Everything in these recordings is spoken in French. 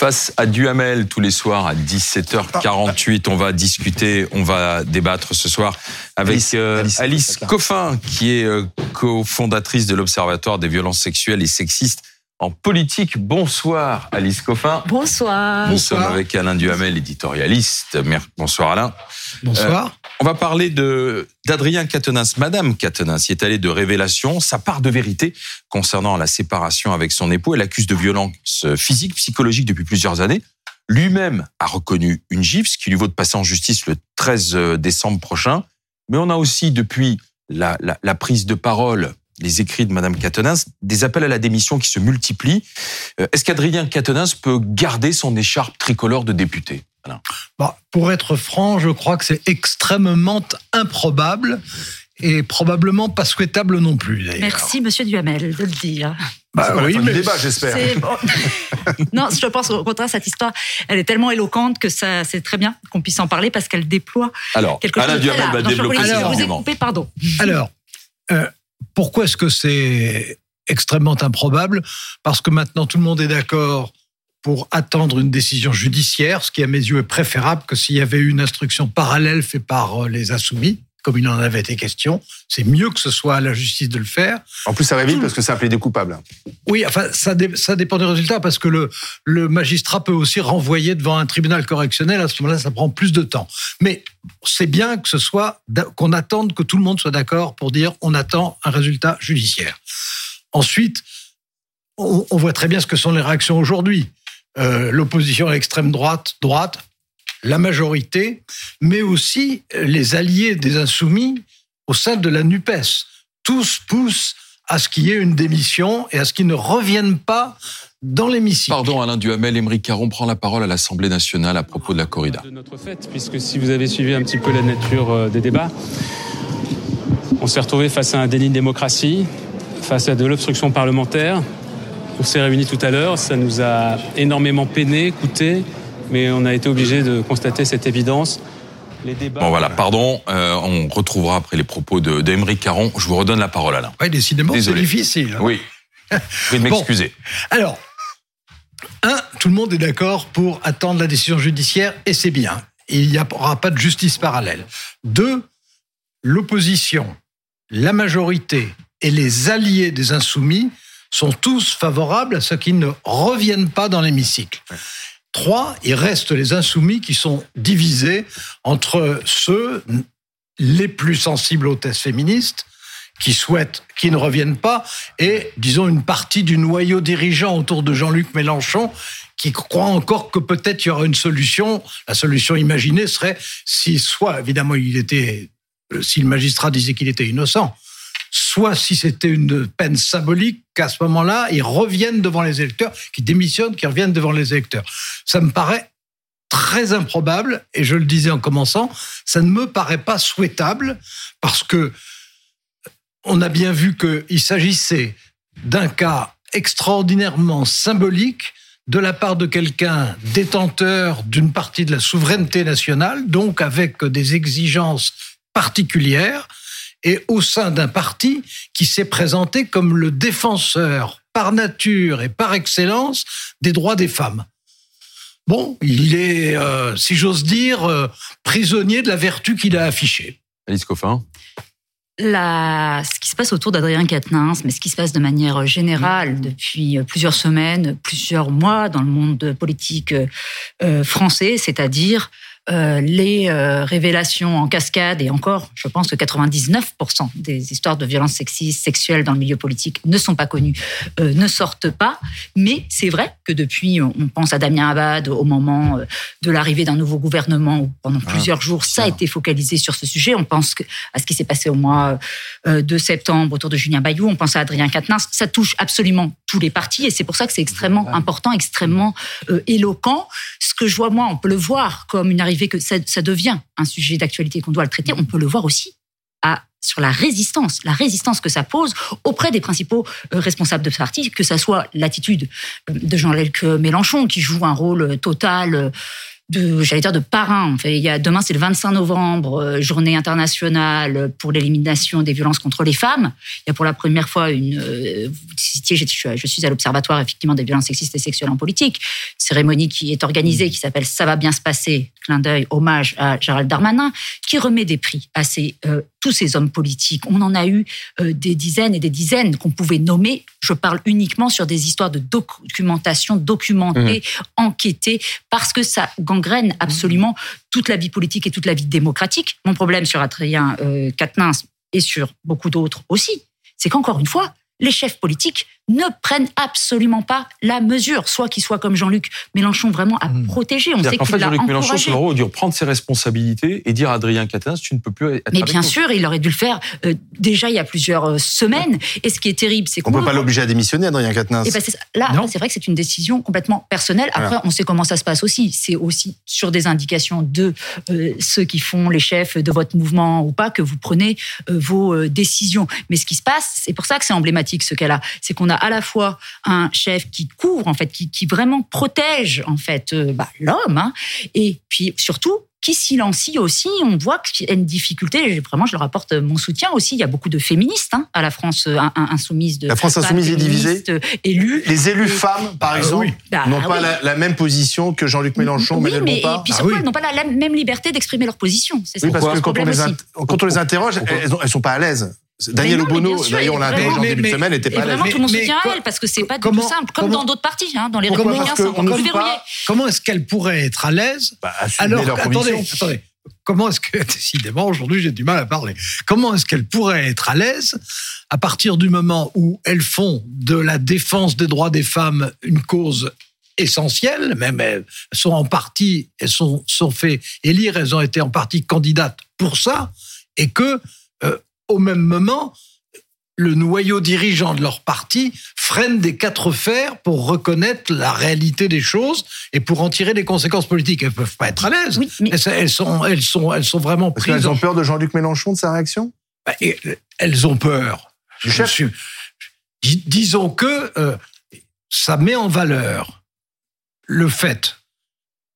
face à Duhamel tous les soirs à 17h48. On va discuter, on va débattre ce soir avec Alice, euh, Alice, Coffin, qui est euh, cofondatrice de l'Observatoire des violences sexuelles et sexistes en politique. Bonsoir Alice Coffin. Bonsoir. Nous sommes avec Alain Duhamel, éditorialiste. Bonsoir Alain. Bonsoir. Euh, on va parler de d'Adrien Quatennens. Madame Quatennens y est allée de révélation, sa part de vérité concernant la séparation avec son époux. Elle accuse de violence physique, psychologique depuis plusieurs années. Lui-même a reconnu une gifle, ce qui lui vaut de passer en justice le 13 décembre prochain. Mais on a aussi, depuis la, la, la prise de parole les écrits de Madame Quatennens, des appels à la démission qui se multiplient. Euh, est-ce qu'Adrien Quatennens peut garder son écharpe tricolore de député? Bah, Pour être franc, je crois que c'est extrêmement improbable et probablement pas souhaitable non plus. Merci, Monsieur Duhamel, de le dire. Bah, oui, mais débat, j'espère. non, je pense au contraire cette histoire, elle est tellement éloquente que ça, c'est très bien qu'on puisse en parler parce qu'elle déploie Alors, quelque Alain chose. Duhamel va développer. Alors, vous coupé, pardon. Alors, euh, pourquoi est-ce que c'est extrêmement improbable? Parce que maintenant tout le monde est d'accord pour attendre une décision judiciaire, ce qui à mes yeux est préférable que s'il y avait eu une instruction parallèle faite par euh, les insoumis, comme il en avait été question. C'est mieux que ce soit à la justice de le faire. En plus, ça va vite parce que ça appelé des coupables. Oui, enfin, ça, ça dépend du résultat parce que le, le magistrat peut aussi renvoyer devant un tribunal correctionnel. À ce moment-là, ça prend plus de temps. Mais c'est bien que ce soit qu'on attende que tout le monde soit d'accord pour dire on attend un résultat judiciaire. Ensuite, on, on voit très bien ce que sont les réactions aujourd'hui. Euh, l'opposition à l'extrême droite, droite, la majorité, mais aussi les alliés des insoumis au sein de la NUPES. Tous poussent à ce qu'il y ait une démission et à ce qu'ils ne reviennent pas dans l'hémicycle. Pardon Alain Duhamel, Émeric Caron prend la parole à l'Assemblée nationale à propos de la corrida. De notre fête, puisque si vous avez suivi un petit peu la nature euh, des débats, on s'est retrouvé face à un déni de démocratie, face à de l'obstruction parlementaire, on s'est réunis tout à l'heure, ça nous a énormément peiné, coûté, mais on a été obligé de constater cette évidence. Les débats... Bon voilà, pardon, euh, on retrouvera après les propos de, de Caron. Je vous redonne la parole, Alain. Oui, décidément, c'est difficile. Hein. Oui, je vais m'excuser. alors, un, tout le monde est d'accord pour attendre la décision judiciaire, et c'est bien. Il n'y aura pas de justice parallèle. Deux, l'opposition, la majorité et les alliés des insoumis sont tous favorables à ce qu'ils ne reviennent pas dans l'hémicycle. Trois, il reste les insoumis qui sont divisés entre ceux les plus sensibles aux thèses féministes, qui souhaitent qu'ils ne reviennent pas, et disons une partie du noyau dirigeant autour de Jean-Luc Mélenchon qui croit encore que peut-être il y aura une solution. La solution imaginée serait si soit évidemment il était si le magistrat disait qu'il était innocent, soit si c'était une peine symbolique, qu'à ce moment-là, ils reviennent devant les électeurs, qu'ils démissionnent, qu'ils reviennent devant les électeurs. Ça me paraît très improbable, et je le disais en commençant, ça ne me paraît pas souhaitable, parce que on a bien vu qu'il s'agissait d'un cas extraordinairement symbolique de la part de quelqu'un détenteur d'une partie de la souveraineté nationale, donc avec des exigences particulières, et au sein d'un parti qui s'est présenté comme le défenseur par nature et par excellence des droits des femmes. Bon, il est, euh, si j'ose dire, euh, prisonnier de la vertu qu'il a affichée. Alice Coffin la, ce qui se passe autour d'Adrien Quatennens, mais ce qui se passe de manière générale depuis plusieurs semaines, plusieurs mois dans le monde politique euh, français, c'est-à-dire euh, les euh, révélations en cascade, et encore, je pense que 99% des histoires de violences sexistes, sexuelles dans le milieu politique ne sont pas connues, euh, ne sortent pas. Mais c'est vrai que depuis, on pense à Damien Abad au moment de l'arrivée d'un nouveau gouvernement, où pendant ah, plusieurs jours, ça a été focalisé sur ce sujet. On pense à ce qui s'est passé au mois de septembre autour de Julien Bayou, on pense à Adrien Quatennens. Ça touche absolument tous les partis, et c'est pour ça que c'est extrêmement important, extrêmement éloquent. Ce que je vois, moi, on peut le voir comme une arrivée que ça, devient un sujet d'actualité qu'on doit le traiter, on peut le voir aussi sur la résistance, la résistance que ça pose auprès des principaux euh, responsables de ce parti, que ça soit l'attitude de Jean-Luc Mélenchon qui joue un rôle total de j'allais dire de parrain. Enfin, il y a demain c'est le 25 novembre, euh, journée internationale pour l'élimination des violences contre les femmes. Il y a pour la première fois une euh, vous citiez, je, je suis à l'observatoire effectivement des violences sexistes et sexuelles en politique, une cérémonie qui est organisée qui s'appelle ça va bien se passer, clin d'œil, hommage à Gérald Darmanin, qui remet des prix à ces euh, tous ces hommes politiques. On en a eu euh, des dizaines et des dizaines qu'on pouvait nommer. Je parle uniquement sur des histoires de documentation, documentée, enquêtée, parce que ça gangrène absolument toute la vie politique et toute la vie démocratique. Mon problème sur Adrien euh, Quatennens et sur beaucoup d'autres aussi, c'est qu'encore une fois, les chefs politiques ne prennent absolument pas la mesure, soit qu'ils soient comme Jean-Luc Mélenchon vraiment à protéger. On sait qu'en fait, Jean-Luc Mélenchon, son rôle, a dû prendre ses responsabilités et dire à Adrien Quatennens, tu ne peux plus être Mais avec bien nous. sûr, il aurait dû le faire euh, déjà il y a plusieurs euh, semaines. Et ce qui est terrible, c'est On qu'on peut pas l'obliger à démissionner, Adrien Quatennens. Et ben, là, c'est vrai que c'est une décision complètement personnelle. Après, Voilà. on sait comment ça se passe aussi. C'est aussi sur des indications de euh, ceux qui font les chefs de votre mouvement ou pas que vous prenez euh, vos euh, décisions. Mais ce qui se passe, c'est pour ça que c'est emblématique ce cas-là, c'est qu'on a à la fois un chef qui couvre en fait, qui, qui vraiment protège en fait euh, bah, l'homme, hein, et puis surtout qui silencie aussi. On voit qu'il y a une difficulté. et Vraiment, je leur apporte mon soutien aussi. Il y a beaucoup de féministes hein, à la France euh, insoumise. De La France insoumise est divisée euh, élues. Les élus Et- femmes, par Ah exemple, oui. Bah, n'ont pas oui. la, la même position que Jean-Luc Mélenchon, oui, Manuel mais et puis Ah surtout, elles n'ont pas la, la même liberté d'exprimer leur position. C'est ça Oui, parce que quand on, les quand on les interroge, Pourquoi elles, elles sont pas à l'aise. Daniel Obono, d'ailleurs, on l'a interrogé en début de semaine, n'était pas à l'aise. vraiment, tout le monde mais soutient à elle parce que c'est pas du comment- tout simple, comme comment- dans d'autres partis, hein, dans les républicains, c'est encore plus verrouillé. Comment est-ce qu'elle pourrait être à l'aise Bah, Alors, attendez, attendez. Comment est-ce que, décidément, aujourd'hui, j'ai du mal à parler. Comment est-ce qu'elles pourraient être à l'aise à partir du moment où elles font de la défense des droits des femmes une cause essentielle, même elles sont en partie, elles sont, sont fait élire, elles ont été en partie candidates pour ça, et que, euh, au même moment, le noyau dirigeant de leur parti freine des quatre fers pour reconnaître la réalité des choses et pour en tirer des conséquences politiques. Elles peuvent pas être à l'aise. Oui, mais Elles, elles sont, elles sont, elles sont vraiment Parce prises. qu'elles en- ont peur de Jean-Luc Mélenchon, de sa réaction? Bah, et, elles ont peur. Je chef? Suis- dis- disons que euh, ça met en valeur le fait,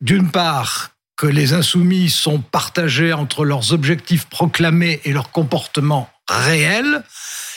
d'une part, que les insoumis sont partagés entre leurs objectifs proclamés et leur comportement réel,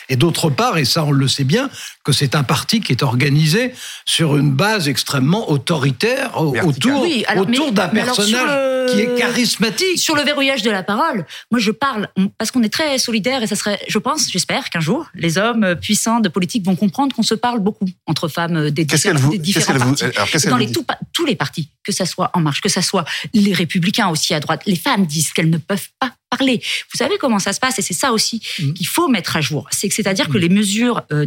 et d'autre part, et ça on le sait bien, que c'est un parti qui est organisé sur une base extrêmement autoritaire autour, Oui, alors, autour d'un personnage le- qui est charismatique. sur le verrouillage de la parole, moi je parle parce qu'on est très solidaires et ça serait, je pense, j'espère qu'un jour les hommes puissants de politique vont comprendre qu'on se parle beaucoup entre femmes euh, des, Qu'est-ce qu'elle différents- vous, des différents vous, partis. alors dans les, tout tous les partis, que ça soit En Marche, que ça soit les Républicains aussi à droite, les femmes disent qu'elles ne peuvent pas parler. Vous savez comment ça se passe et c'est ça aussi Mm. qu'il faut mettre à jour. C'est que c'est-à-dire que les mesures euh,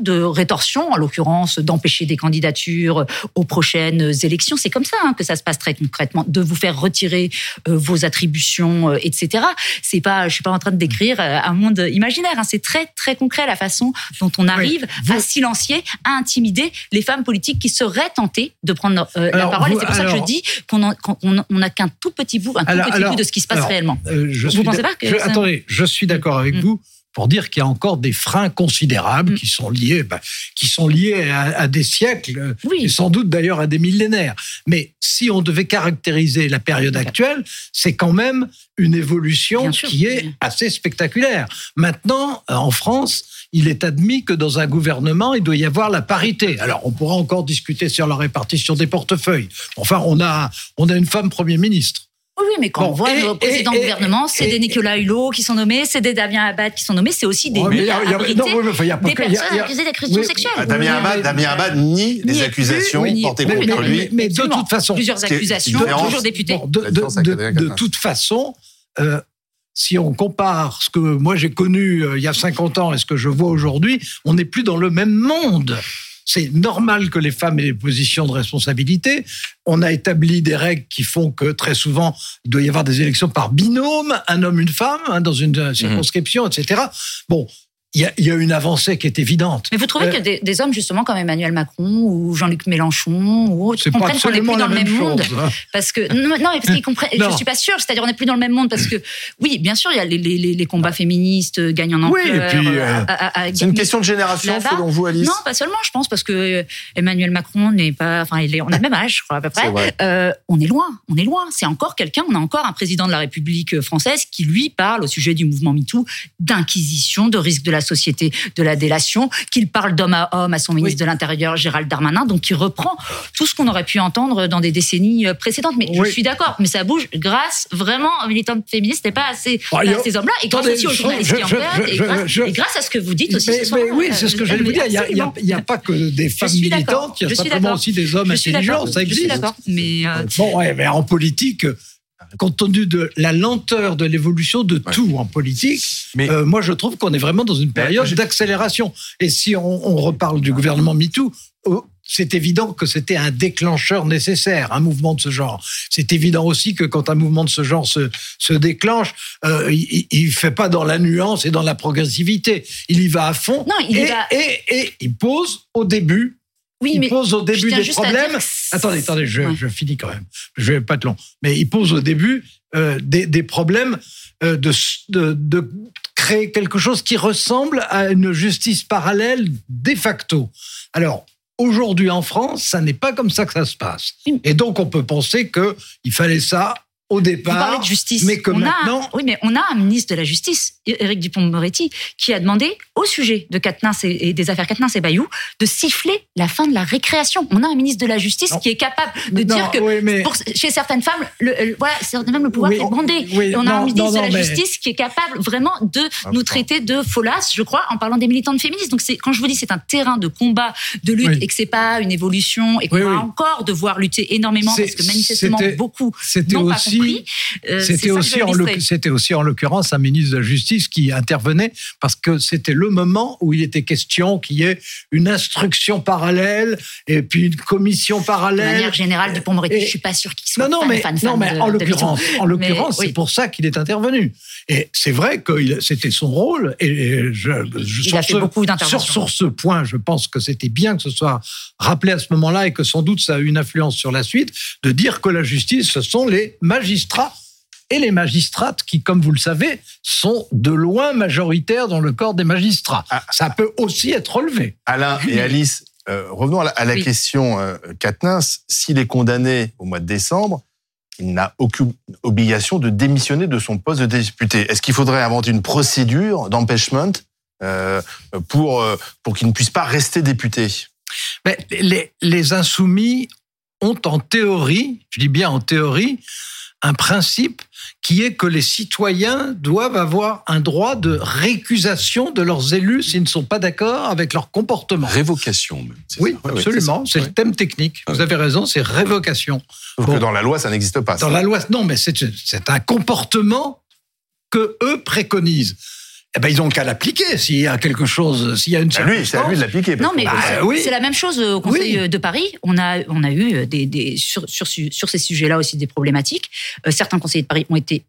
de rétorsion, en l'occurrence d'empêcher des candidatures euh, aux prochaines élections, c'est comme ça hein, que ça se passe très concrètement, de vous faire retirer euh, vos attributions, euh, etc. C'est pas, je suis pas en train de décrire un monde imaginaire. hein. C'est très très concret la façon dont on arrive à silencier, à intimider les femmes politiques qui seraient tentées de prendre euh, la parole. vous- et c'est pour ça que je dis qu'on n'a qu'un tout petit bout, un tout Alors- petit bout de ce qui se passe réellement. Je Vous pensez pas que je- Attendez, je suis d'accord avec Mm. vous pour dire qu'il y a encore des freins considérables Mm. qui sont liés, bah, qui sont liés à, à des siècles, euh, et Oui, sans doute d'ailleurs à des millénaires. Mais si on devait caractériser la période actuelle, c'est quand même une évolution sûr. qui est assez spectaculaire. Maintenant, euh, en France, il est admis que dans un gouvernement, il doit y avoir la parité. Alors, on pourra encore discuter sur la répartition des portefeuilles. Enfin, on a, on a une femme Premier ministre. Oui, mais quand Bon, on voit et- nos présidents et- de gouvernement, c'est des Nicolas Hulot qui sont nommés, c'est des Damien Abad qui sont nommés, c'est aussi des Ouais, mais il y a- il y a- abrités, non, oui, mais enfin, il y a pas des que- il y a- personnes il y a- accusées d'agression oui, sexuelle. Ah, Damien Oui, Abad, mais- Damien Abad nie les accusations plus, portées mais- contre mais- lui. mais- mais de toute façon, Plusieurs accusations, toujours députés. Bon, de, Quatennens. toute façon, euh, si on compare ce que moi j'ai connu euh, il y a 50 ans et ce que je vois aujourd'hui, on n'est plus dans le même monde. C'est normal que les femmes aient des positions de responsabilité. On a établi des règles qui font que très souvent, il doit y avoir des élections par binôme, un homme, une femme, hein, dans une euh, circonscription, etc. Bon, il y, a, il y a une avancée qui est évidente. Mais vous trouvez Euh, que des, des hommes justement comme Emmanuel Macron ou Jean-Luc Mélenchon ou autres comprennent qu'on n'est plus dans le même même chose. monde hein. parce que non, non mais parce qu'ils comprennent. Je suis pas sûre. C'est-à-dire on n'est plus dans le même monde parce que oui, bien sûr, il y a les, les, les- les combats féministes euh, gagnent en Oui, ampleur. et puis, euh, euh, C'est une question de génération, selon vous, Alice Non, pas seulement. Je pense parce que Emmanuel Macron n'est pas. Enfin, il est, on a le même âge, je crois à peu C'est près. vrai. Euh, on est loin. On est loin. C'est encore quelqu'un. On a encore un président de la République française qui lui parle au sujet du mouvement MeToo d'inquisition, de risque de la société, de la délation, qu'il parle d'homme à homme à son ministre de l'Intérieur Gérald Darmanin. Donc, il reprend tout ce qu'on aurait pu entendre dans des décennies euh, précédentes. Mais Oui. je suis d'accord. Mais ça bouge grâce vraiment aux militantes féministes et pas à ces, Ah, à ces hommes-là. Et grâce aussi aux je- journalistes je- qui en je- parlent. Et je- grâce- je- et grâce à ce que vous dites aussi. Mais, ce soir, mais oui, c'est ce que euh, j'allais vous dire. Il n'y a, pas que des femmes militantes, il y Je a simplement aussi des hommes Je intelligents. Ça Je suis existe. d'accord. Mais euh, Bon, ouais, mais en politique, compte tenu de la lenteur de l'évolution de tout en politique, Mais- euh, moi je trouve qu'on est vraiment dans une période je- d'accélération. Et si on, on reparle du gouvernement MeToo, oh, c'est évident que c'était un déclencheur nécessaire, un mouvement de ce genre. C'est évident aussi que quand un mouvement de ce genre se, se déclenche, euh, il ne fait pas dans la nuance et dans la progressivité. Il y va à fond. Non, il y et, va- et, et il pose au début oui, il mais pose au début des problèmes. Attendez, attendez, je, Ouais. je finis quand même. Je vais pas être long. Mais il pose au début euh, des, des problèmes euh, de, de, de créer quelque chose qui ressemble à une justice parallèle de facto. Alors, aujourd'hui en France, ça n'est pas comme ça que ça se passe. Et donc, on peut penser qu'il fallait ça au Vous départ. parlez de justice. mais que on maintenant- a, oui, mais on a un ministre de la Justice, Éric Dupond-Moretti, qui a demandé au sujet de Quatennens et, et des affaires Quatennens et Bayou de siffler la fin de la récréation. On a un ministre de la Justice Non. qui est capable de Non, dire que oui, mais- pour- chez certaines femmes, le, le- voilà, c'est même le pouvoir Oui, est bandé. oui, Et on a non, un ministre non, de la mais- Justice qui est capable vraiment de nous traiter de folasses, je crois, en parlant des militantes féministes. Donc c'est quand je vous dis c'est un terrain de combat, de lutte, Oui. et que c'est pas une évolution, et qu'on Oui, va oui. encore devoir lutter énormément parce que manifestement beaucoup n'ont pas. Compris. Euh, C'était aussi, en aussi l'occurrence un ministre de la Justice qui intervenait parce que c'était le moment où il était question qu'il y ait une instruction parallèle et puis une commission De parallèle. manière générale, Dupond-Moretti, Et- je suis pas sûr qu'il soit Non, non, fan, mais, fan, non, mais de- en de l'occurrence, en l'occurrence, c'est oui. pour ça qu'il est intervenu. Et c'est vrai que c'était son rôle. Et je, je- Il sur a fait ce- beaucoup sur, d'interventions. sur ce point, je pense que c'était bien que ce soit rappelé à ce moment-là et que sans doute ça a eu une influence sur la suite, de dire que la justice, ce sont les magistrats et les magistrates qui, comme vous le savez, sont de loin majoritaires dans le corps des magistrats. Ah. Ça peut aussi être relevé. Alain et Alice, euh, revenons à la, à la Oui. question euh, Quatennens. S'il est condamné au mois de décembre, il n'a aucune obligation de démissionner de son poste de député. Est-ce qu'il faudrait inventer une procédure d'empêchement euh, pour, euh, pour qu'il ne puisse pas rester député? Mais les, les insoumis ont en théorie, je dis bien en théorie, un principe qui est que les citoyens doivent avoir un droit de récusation de leurs élus s'ils ne sont pas d'accord avec leur comportement. Révocation, même. c'est Oui, ça. Absolument. c'est le thème technique. Vous avez raison, c'est révocation. Bon. que dans la loi, ça n'existe pas. Dans ça. la loi, non, mais c'est c'est un comportement que eux préconisent. Eh ben, ils ont qu'à l'appliquer s'il y a quelque chose, s'il y a une C'est à lui, c'est à lui de l'appliquer. Non, mais Bah, c'est oui. c'est la même chose au Conseil Oui. de Paris. On a, on a eu des, des, sur, sur, sur ces sujets-là aussi des problématiques. Euh, certains conseillers de Paris ont été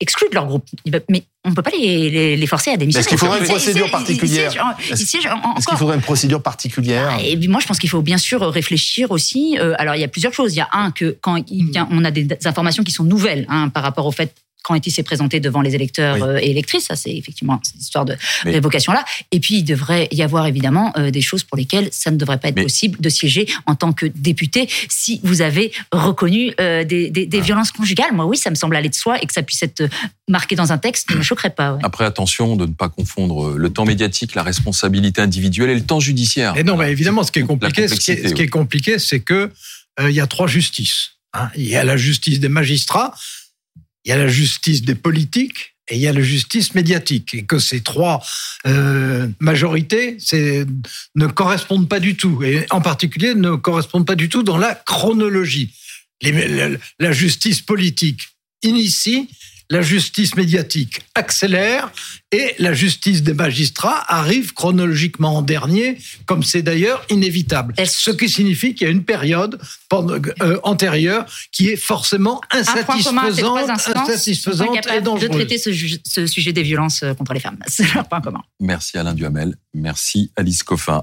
exclus de leur groupe. Mais on ne peut pas les, les, les forcer à démissionner. Est-ce qu'il faudrait une procédure particulière ils Est-ce- qu'il faudrait une procédure particulière Et moi, je pense qu'il faut bien sûr réfléchir aussi. euh, alors, il y a plusieurs choses. Il y a un que quand il vient, on a des informations qui sont nouvelles hein, par rapport au fait quand il s'est présenté devant les électeurs Oui. euh, et électrices, ça c'est effectivement cette histoire de Mais- révocation là. Et puis il devrait y avoir évidemment euh, des choses pour lesquelles ça ne devrait pas être Mais- possible de siéger en tant que député si vous avez reconnu euh, des, des- Ah. violences conjugales. Moi oui, ça me semble aller de soi et que ça puisse être marqué dans un texte ne me choquerait pas. ouais. Après, attention de ne pas confondre le temps médiatique, la responsabilité individuelle et le temps judiciaire. Et non, mais évidemment, ce qui est compliqué, ce qui est, complexité, ce qui est compliqué, c'est que euh, il y a trois justices. hein. Il y a la justice des magistrats, il y a la justice des politiques et il y a la justice médiatique. Et que ces trois euh, majorités ne correspondent pas du tout. Et en particulier, ne correspondent pas du tout dans la chronologie. La, la justice politique initie la justice médiatique accélère et la justice des magistrats arrive chronologiquement en dernier, comme c'est d'ailleurs inévitable. Ce qui signifie qu'il y a une période euh, antérieure qui est forcément insatisfaisante, insatisfaisante et dangereuse. de traiter ce, sujet des violences euh, contre les femmes. C'est leur point commun. Merci Alain Duhamel. Merci Alice Coffin.